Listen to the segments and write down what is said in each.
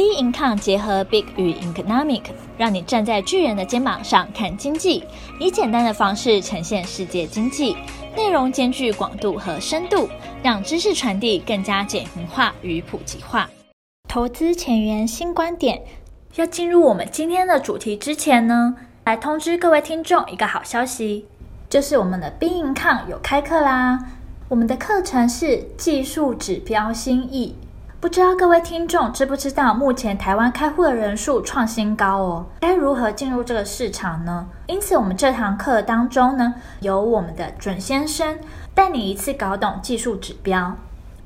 Bincom 结合 Big 与 Economic，让你站在巨人的肩膀上看经济，以简单的方式呈现世界经济，内容兼具广度和深度，让知识传递更加简明化与普及化。投资前沿新观点，要进入我们今天的主题之前呢，来通知各位听众一个好消息，就是我们的 Bincom 有开课啦！我们的课程是技术指标新意。不知道各位听众知不知道，目前台湾开户的人数创新高哦，该如何进入这个市场呢？因此，我们这堂课当中呢，由我们的准先生带你一次搞懂技术指标。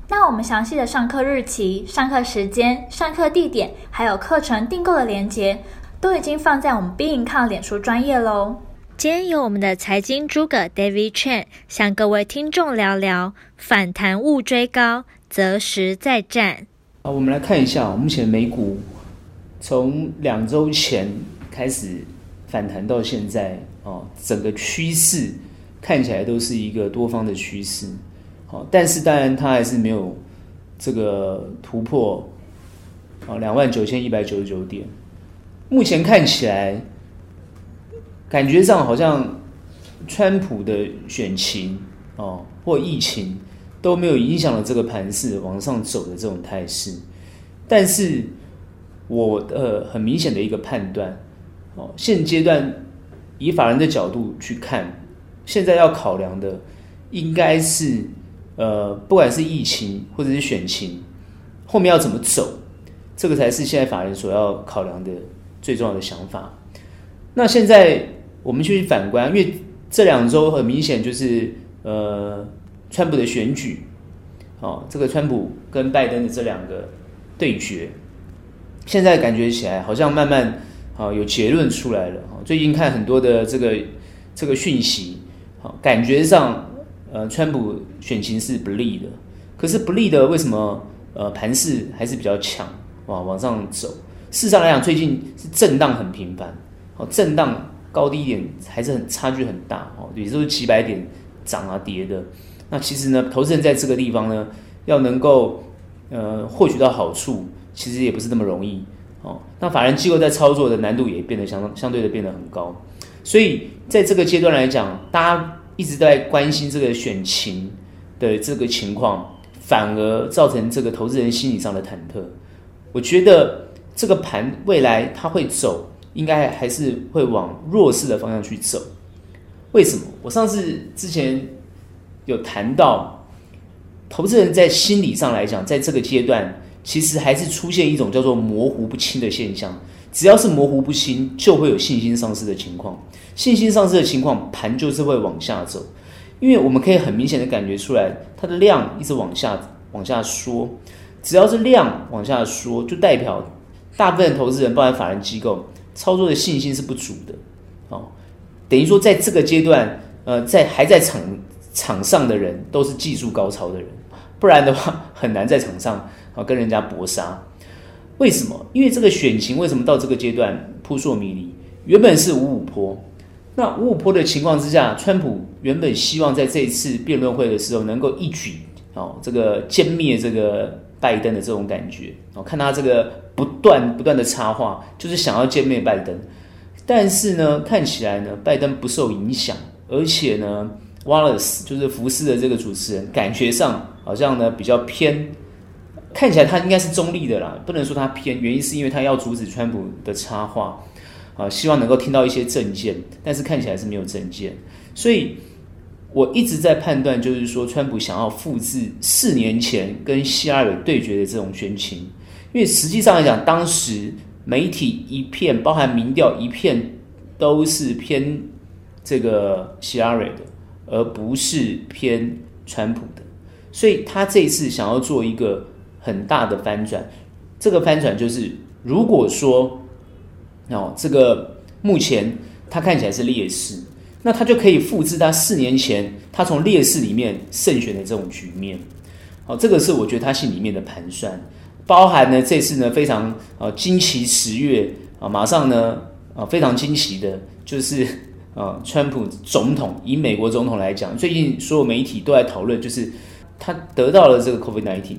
那我们详细的上课日期、上课时间、上课地点，还有课程订购的链接，都已经放在我们 B Income 脸书专业喽。今天由我们的财经诸葛 David Chen 向各位听众聊聊反弹勿追高。择时再战。好，我们来看一下，目前美股从两周前开始反弹到现在，哦，整个趋势看起来都是一个多方的趋势。好，但是当然它还是没有这个突破，啊，两万九千一百九十九点。目前看起来，感觉上好像川普的选情，哦，或疫情。都没有影响了这个盘势往上走的这种态势，但是我的很明显的一个判断，哦，现阶段以法人的角度去看，现在要考量的应该是，呃，不管是疫情或者是选情，后面要怎么走，这个才是现在法人所要考量的最重要的想法。那现在我们去反观，因为这两周很明显就是，呃。川普的选举，哦，这个川普跟拜登的这两个对决，现在感觉起来好像慢慢啊有结论出来了。最近看很多的这个这个讯息，好，感觉上呃川普选情是不利的。可是不利的为什么呃盘势还是比较强，往往上走？事实上来讲，最近是震荡很频繁，哦，震荡高低点还是很差距很大哦，也就是几百点涨啊跌的。那其实呢，投资人在这个地方呢，要能够呃获取到好处，其实也不是那么容易哦。那法人机构在操作的难度也变得相相对的变得很高，所以在这个阶段来讲，大家一直在关心这个选情的这个情况，反而造成这个投资人心理上的忐忑。我觉得这个盘未来它会走，应该还是会往弱势的方向去走。为什么？我上次之前。有谈到，投资人在心理上来讲，在这个阶段，其实还是出现一种叫做模糊不清的现象。只要是模糊不清，就会有信心丧失的情况。信心丧失的情况，盘就是会往下走。因为我们可以很明显的感觉出来，它的量一直往下往下缩。只要是量往下缩，就代表大部分投资人，包含法人机构，操作的信心是不足的。哦，等于说在这个阶段，呃，在还在场。场上的人都是技术高超的人，不然的话 很难在场上啊跟人家搏杀。为什么？因为这个选情为什么到这个阶段扑朔迷离？原本是五五坡，那五五坡的情况之下，川普原本希望在这一次辩论会的时候能够一举哦这个歼灭这个拜登的这种感觉哦，看他这个不断不断的插话，就是想要歼灭拜登。但是呢，看起来呢，拜登不受影响，而且呢。Wallace 就是福斯的这个主持人，感觉上好像呢比较偏，看起来他应该是中立的啦，不能说他偏，原因是因为他要阻止川普的插话，啊，希望能够听到一些政见，但是看起来是没有政见，所以我一直在判断，就是说川普想要复制四年前跟希拉蕊对决的这种选情，因为实际上来讲，当时媒体一片，包含民调一片，都是偏这个希拉蕊的。而不是偏川普的，所以他这次想要做一个很大的翻转。这个翻转就是，如果说哦，这个目前他看起来是劣势，那他就可以复制他四年前他从劣势里面胜选的这种局面。好，这个是我觉得他心里面的盘算，包含呢这次呢非常啊惊奇十月啊，马上呢啊非常惊奇的就是。啊，川普总统以美国总统来讲，最近所有媒体都在讨论，就是他得到了这个 COVID-19，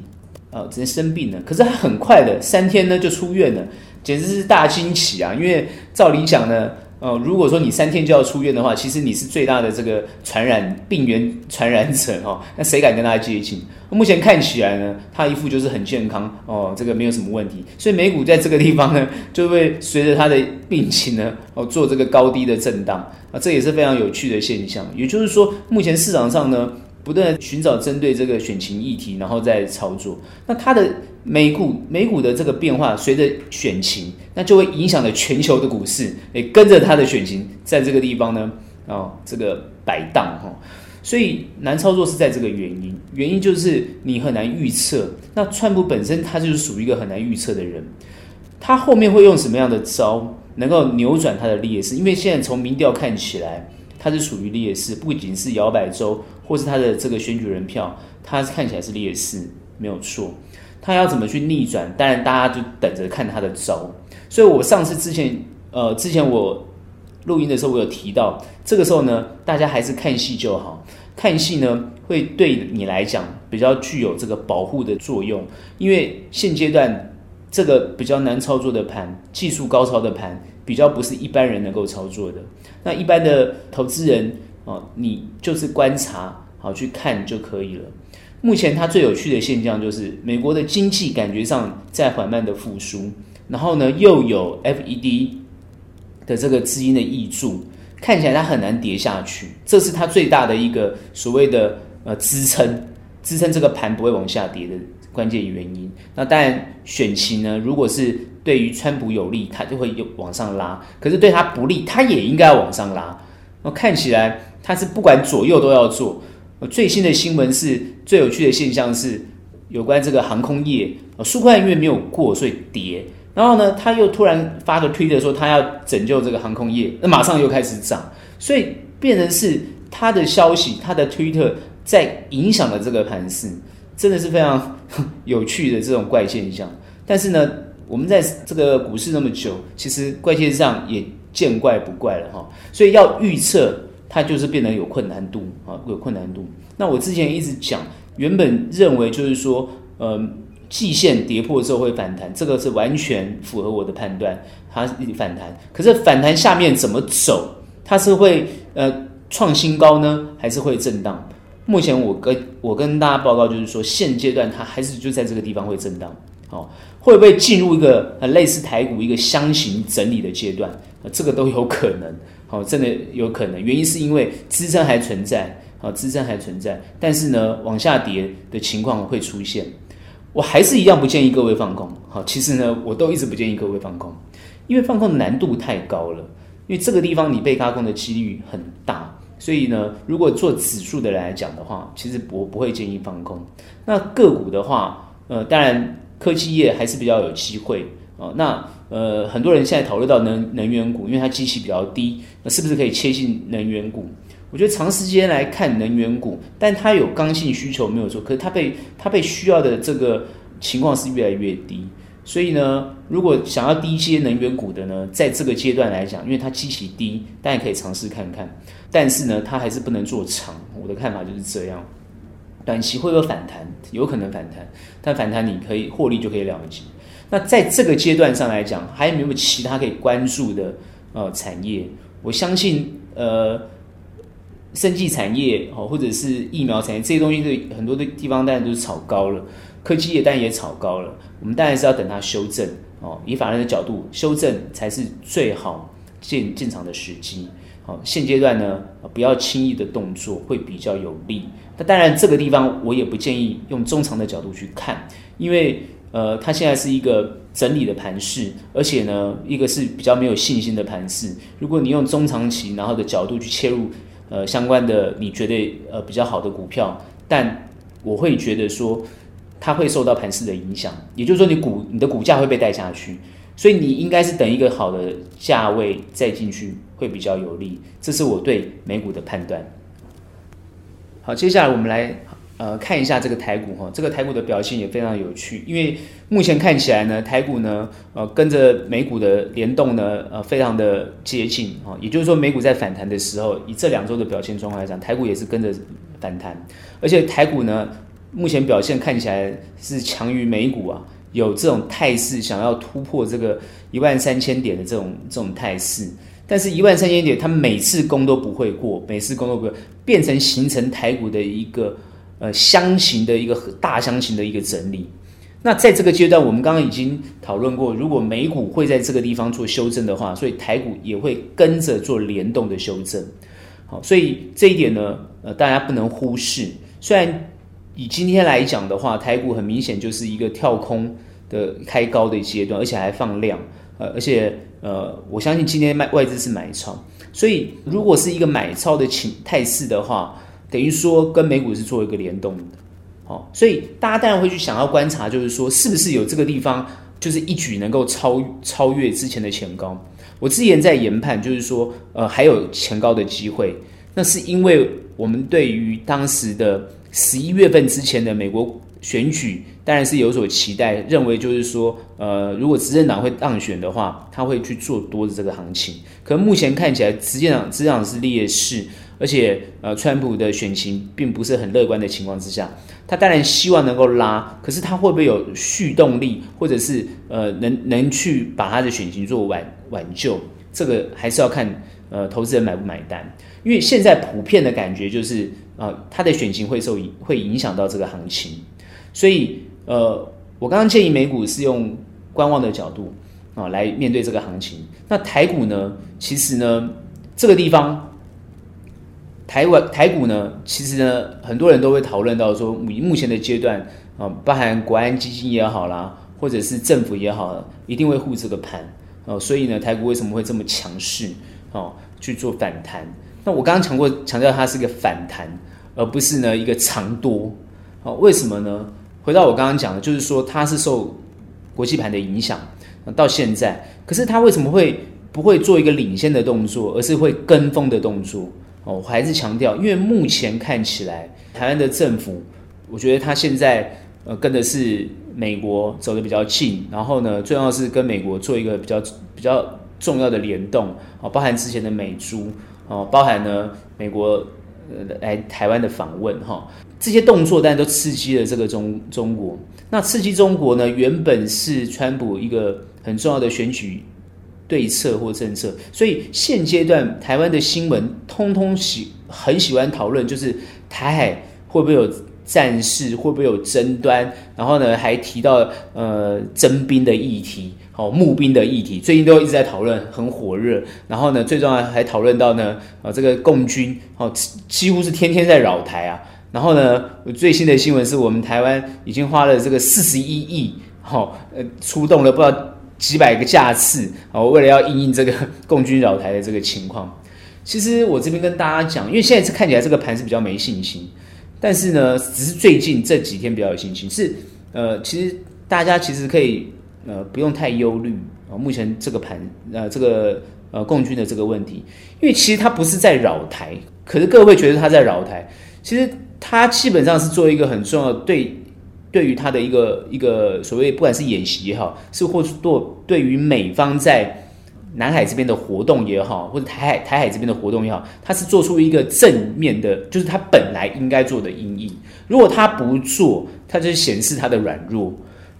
啊，只能生病了。可是他很快的三天呢就出院了，简直是大惊喜啊！因为照理讲呢。哦，如果说你三天就要出院的话，其实你是最大的这个传染病源传染者哦。那谁敢跟他接近？目前看起来呢，他一副就是很健康哦，这个没有什么问题。所以美股在这个地方呢，就会随着他的病情呢，哦，做这个高低的震荡啊，这也是非常有趣的现象。也就是说，目前市场上呢，不断寻找针对这个选情议题，然后再操作。那它的。美股美股的这个变化，随着选情，那就会影响了全球的股市，也跟着它的选情，在这个地方呢，哦，这个摆荡哈，所以难操作是在这个原因，原因就是你很难预测。那川普本身他就是属于一个很难预测的人，他后面会用什么样的招，能够扭转他的劣势？因为现在从民调看起来，他是属于劣势，不仅是摇摆州，或是他的这个选举人票，他看起来是劣势，没有错。他要怎么去逆转？当然，大家就等着看他的招。所以我上次之前，呃，之前我录音的时候，我有提到，这个时候呢，大家还是看戏就好。看戏呢，会对你来讲比较具有这个保护的作用，因为现阶段这个比较难操作的盘，技术高超的盘，比较不是一般人能够操作的。那一般的投资人哦，你就是观察好去看就可以了。目前它最有趣的现象就是，美国的经济感觉上在缓慢的复苏，然后呢又有 FED 的这个资金的挹注，看起来它很难跌下去，这是它最大的一个所谓的呃支撑，支撑这个盘不会往下跌的关键原因。那当然选情呢，如果是对于川普有利，它就会有往上拉；可是对它不利，它也应该要往上拉。那看起来它是不管左右都要做。最新的新闻是最有趣的现象是有关这个航空业，纾困案因为没有过，所以跌。然后呢，他又突然发个推特说他要拯救这个航空业，那马上又开始涨，所以变成是他的消息，他的推特在影响了这个盘势，真的是非常 有趣的这种怪现象。但是呢，我们在这个股市那么久，其实怪现象也见怪不怪了哈。所以要预测。它就是变得有困难度啊，有困难度。那我之前一直讲，原本认为就是说，呃，季线跌破之后会反弹，这个是完全符合我的判断，它反弹。可是反弹下面怎么走？它是会呃创新高呢，还是会震荡？目前我跟我跟大家报告就是说，现阶段它还是就在这个地方会震荡。哦，会不会进入一个很类似台股一个箱型整理的阶段？这个都有可能。好，真的有可能，原因是因为支撑还存在，好，支撑还存在，但是呢，往下跌的情况会出现。我还是一样不建议各位放空。好，其实呢，我都一直不建议各位放空，因为放空难度太高了，因为这个地方你被轧空的几率很大，所以呢，如果做指数的人来讲的话，其实我不会建议放空。那个股的话，呃，当然科技业还是比较有机会。哦，那呃，很多人现在讨论到能能源股，因为它基期比较低，那是不是可以切进能源股？我觉得长时间来看能源股，但它有刚性需求没有错，可是它被它被需要的这个情况是越来越低，所以呢，如果想要低阶能源股的呢，在这个阶段来讲，因为它基期低，大家可以尝试看看，但是呢，它还是不能做长。我的看法就是这样，短期会有反弹，有可能反弹，但反弹你可以获利就可以了结。那在这个阶段上来讲，还有没有其他可以关注的呃产业？我相信呃，生技产业哦，或者是疫苗产业这些东西，对很多的地方当然都是炒高了，科技业当然也炒高了。我们当然是要等它修正哦，以法人的角度，修正才是最好进进场的时机。好，现阶段呢，不要轻易的动作会比较有利。那当然，这个地方我也不建议用中长的角度去看，因为。呃，它现在是一个整理的盘势，而且呢，一个是比较没有信心的盘势。如果你用中长期然后的角度去切入，呃，相关的你觉得呃比较好的股票，但我会觉得说它会受到盘势的影响，也就是说你股你的股价会被带下去，所以你应该是等一个好的价位再进去会比较有利。这是我对美股的判断。好，接下来我们来。呃，看一下这个台股哈，这个台股的表现也非常有趣，因为目前看起来呢，台股呢，呃，跟着美股的联动呢，呃，非常的接近哈，也就是说，美股在反弹的时候，以这两周的表现状况来讲，台股也是跟着反弹，而且台股呢，目前表现看起来是强于美股啊，有这种态势，想要突破这个一万三千点的这种这种态势。但是，一万三千点，它每次攻都不会过，每次攻都不会变成形成台股的一个呃箱型的一个大箱型的一个整理。那在这个阶段，我们刚刚已经讨论过，如果美股会在这个地方做修正的话，所以台股也会跟着做联动的修正。好，所以这一点呢，呃，大家不能忽视。虽然以今天来讲的话，台股很明显就是一个跳空的开高的阶段，而且还放量，呃，而且呃，我相信今天卖外资是买超，所以如果是一个买超的情态势的话，等于说跟美股是做一个联动的。好，所以大家当然会去想要观察，就是说是不是有这个地方，就是一举能够超超越之前的前高。我之前在研判，就是说，呃，还有前高的机会。那是因为我们对于当时的十一月份之前的美国选举，当然是有所期待，认为就是说，呃，如果执政党会当选的话，他会去做多的这个行情。可目前看起来，执政党执政党是劣势。而且，呃，川普的选情并不是很乐观的情况之下，他当然希望能够拉，可是他会不会有续动力，或者是呃，能能去把他的选情做挽挽救？这个还是要看呃，投资人买不买单。因为现在普遍的感觉就是，啊、呃，他的选情会受会影响到这个行情，所以呃，我刚刚建议美股是用观望的角度啊、来面对这个行情。那台股呢，其实呢，这个地方。台湾台股呢，其实呢，很多人都会讨论到说，以目前的阶段啊，包含国安基金也好啦，或者是政府也好，一定会护这个盘哦。所以呢，台股为什么会这么强势哦？去做反弹？那我刚刚强过强调，它是一个反弹，而不是呢一个长多。哦，为什么呢？回到我刚刚讲的，就是说它是受国际盘的影响到现在，可是它为什么会不会做一个领先的动作，而是会跟风的动作？哦，我还是强调，因为目前看起来，台湾的政府，我觉得他现在呃跟的是美国走得比较近，然后呢，最重要是跟美国做一个比较比较重要的联动，哦，包含之前的美珠，哦，包含呢美国呃来台湾的访问，哈、哦，这些动作当然都刺激了这个中中国。那刺激中国呢，原本是川普一个很重要的选举。对策或政策，所以现阶段台湾的新闻通通喜很喜欢讨论，就是台海会不会有战事，会不会有争端，然后呢还提到呃征兵的议题，好、募兵的议题，最近都一直在讨论，很火热。然后呢，最重要还讨论到呢，啊这个共军，哦几乎是天天在扰台啊。然后呢，最新的新闻是我们台湾已经花了这个四十一亿，好、呃出动了不知道。几百个架次啊，为了要应应这个 共军扰台的这个情况，其实我这边跟大家讲，因为现在是看起来这个盘是比较没信心，但是呢，只是最近这几天比较有信心。是呃，其实大家其实可以呃不用太忧虑啊，目前这个盘呃这个呃共军的这个问题，因为其实它不是在扰台，可是各位觉得它在扰台，其实它基本上是做一个很重要的对。对于他的一个一个所谓不管是演习也好，是或是做对于美方在南海这边的活动也好，或者台海台海这边的活动也好，他是做出一个正面的，就是他本来应该做的因应。如果他不做，他就显示他的软弱。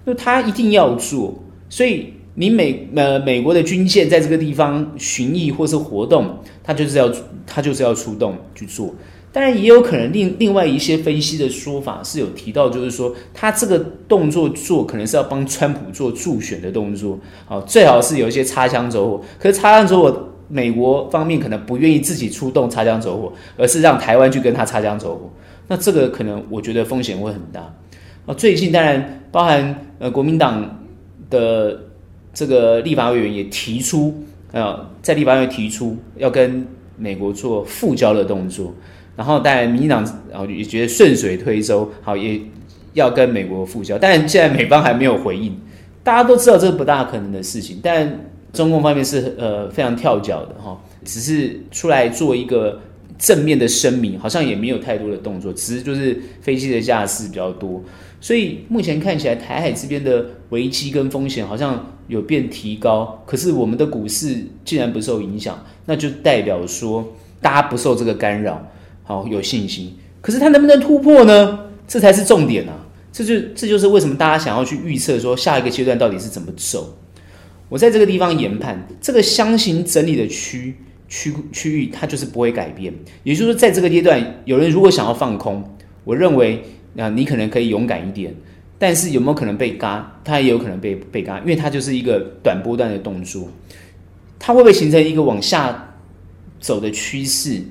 那他一定要做，所以你美呃美国的军舰在这个地方巡弋或是活动，他就是要他就是要出动去做。当然也有可能另另外一些分析的说法是有提到，就是说他这个动作做可能是要帮川普做助选的动作，好，最好是有一些擦枪走火。可是擦枪走火，美国方面可能不愿意自己出动擦枪走火，而是让台湾去跟他擦枪走火。那这个可能我觉得风险会很大。啊，最近当然包含呃国民党的这个立法委员也提出，呃，在立法院提出要跟美国做复交的动作。然后，当然，民进党然后也觉得顺水推舟，好，也要跟美国复交。但现在美方还没有回应，大家都知道这不大可能的事情。但中共方面是呃非常跳脚的哈，只是出来做一个正面的声明，好像也没有太多的动作，只是就是飞机的架势比较多。所以目前看起来，台海这边的危机跟风险好像有变提高，可是我们的股市竟然不受影响，那就代表说大家不受这个干扰。好，有信心，可是他能不能突破呢？这才是重点啊！这就这就是为什么大家想要去预测说下一个阶段到底是怎么走。我在这个地方研判，这个箱型整理的区区区域，它就是不会改变。也就是说，在这个阶段，有人如果想要放空，我认为啊，你可能可以勇敢一点。但是有没有可能被嘎？它也有可能被被嘎，因为它就是一个短波段的动作。它会不会形成一个往下走的趋势？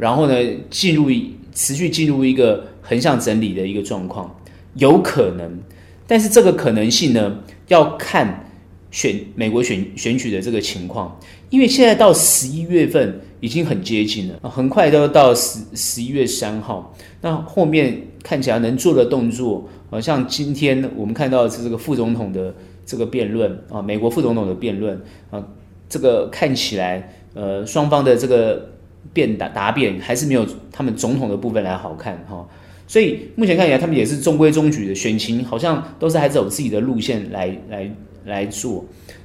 然后呢，进入持续进入一个横向整理的一个状况，有可能。但是这个可能性呢，要看选美国选选举的这个情况，因为现在到十一月份已经很接近了，很快都要到十十一月三号。那后面看起来能做的动作。好像今天我们看到是这个副总统的这个辩论啊，美国副总统的辩论啊，这个看起来呃双方的这个辩答答辩还是没有他们总统的部分来好看哈，所以目前看起来他们也是中规中矩的选情，好像都是还是走自己的路线来来来做，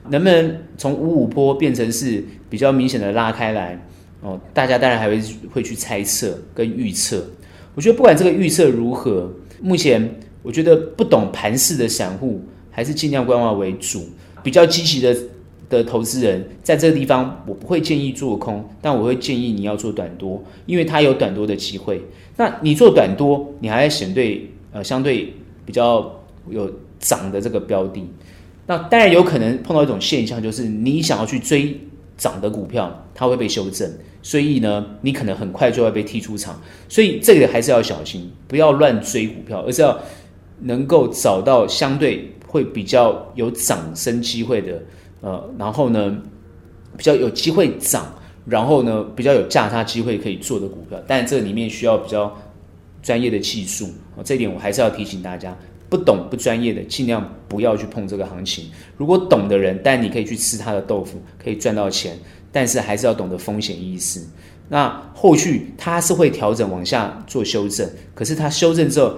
能不能从五五波变成是比较明显的拉开来哦？大家当然还会会去猜测跟预测，我觉得不管这个预测如何，目前。我觉得不懂盘势的散户还是尽量观望为主。比较积极的的投资人，在这个地方我不会建议做空，但我会建议你要做短多，因为它有短多的机会。那你做短多，你还要选对呃相对比较有涨的这个标的。那当然有可能碰到一种现象，就是你想要去追涨的股票，它会被修正。所以呢，你可能很快就会被踢出场。所以这个还是要小心，不要乱追股票，而是要。能够找到相对会比较有涨升机会的，呃，然后呢，比较有机会涨，然后呢，比较有价差机会可以做的股票，但这里面需要比较专业的技术，这一点我还是要提醒大家，不懂不专业的尽量不要去碰这个行情。如果懂的人，但你可以去吃他的豆腐，可以赚到钱，但是还是要懂得风险意识。那后续它是会调整往下做修正，可是它修正之后。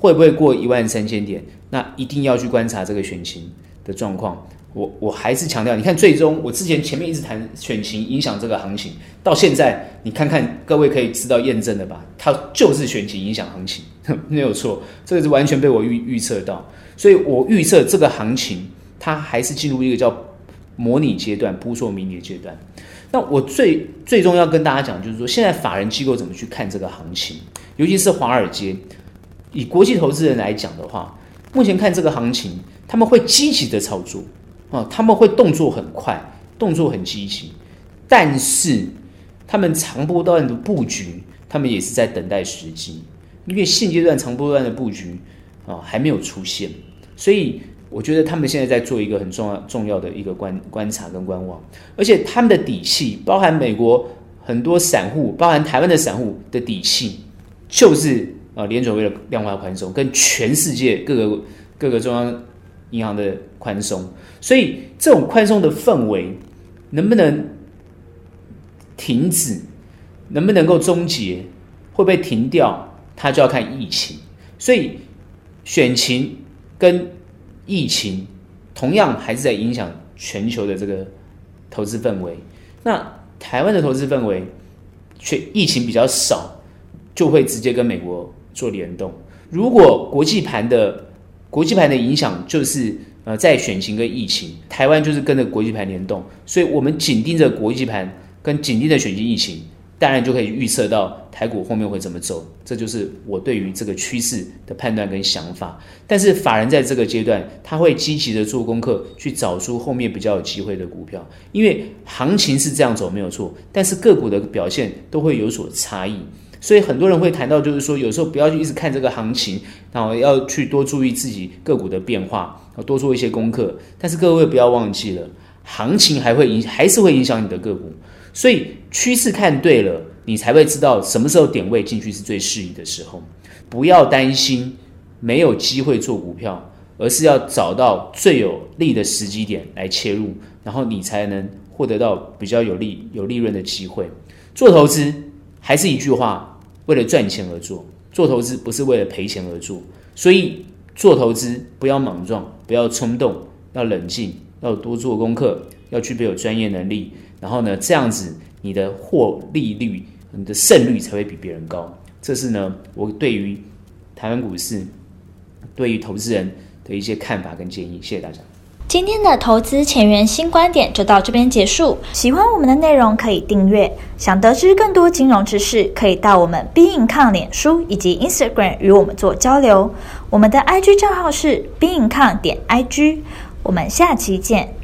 会不会过一万三千点？那一定要去观察这个选情的状况。我我还是强调，你看，最终我之前前面一直谈选情影响这个行情，到现在你看看，各位可以知道验证了吧？它就是选情影响行情，没有错，这个是完全被我预预测到。所以我预测这个行情它还是进入一个叫模拟阶段、扑朔迷离阶段。那我最最终要跟大家讲，就是说现在法人机构怎么去看这个行情，尤其是华尔街。以国际投资人来讲的话，目前看这个行情，他们会积极的操作啊，他们会动作很快，动作很积极，但是他们长波段的布局，他们也是在等待时机，因为现阶段长波段的布局啊还没有出现，所以我觉得他们现在在做一个很重要重要的一个观观察跟观望，而且他们的底气，包含美国很多散户，包含台湾的散户的底气，就是。啊，联准会的量化宽松跟全世界各个各个中央银行的宽松，所以这种宽松的氛围能不能停止，能不能够终结，会不会停掉，它就要看疫情。所以选情跟疫情同样还是在影响全球的这个投资氛围。那台湾的投资氛围却疫情比较少，就会直接跟美国。做联动，如果国际盘的国际盘的影响就是呃在选情跟疫情，台湾就是跟着国际盘联动，所以我们紧盯着国际盘跟紧盯着选情疫情，当然就可以预测到台股后面会怎么走，这就是我对于这个趋势的判断跟想法。但是法人在这个阶段，他会积极的做功课，去找出后面比较有机会的股票，因为行情是这样走没有错，但是个股的表现都会有所差异。所以很多人会谈到，就是说有时候不要去一直看这个行情，然后要去多注意自己个股的变化，要多做一些功课。但是各位不要忘记了，行情还会影，还是会影响你的个股。所以趋势看对了，你才会知道什么时候点位进去是最适宜的时候。不要担心没有机会做股票，而是要找到最有利的时机点来切入，然后你才能获得到比较有利有利润的机会。做投资。还是一句话，为了赚钱而做，做投资不是为了赔钱而做，所以做投资不要莽撞，不要冲动，要冷静，要多做功课，要具备有专业能力，然后呢，这样子你的获利率、你的胜率才会比别人高。这是呢，我对于台湾股市对于投资人的一些看法跟建议。谢谢大家。今天的投资前沿新观点就到这边结束。喜欢我们的内容可以订阅，想得知更多金融知识，可以到我们 Be-in-con 脸书以及 Instagram 与我们做交流。我们的 IG 账号是 Be-in-con 点 IG。我们下期见。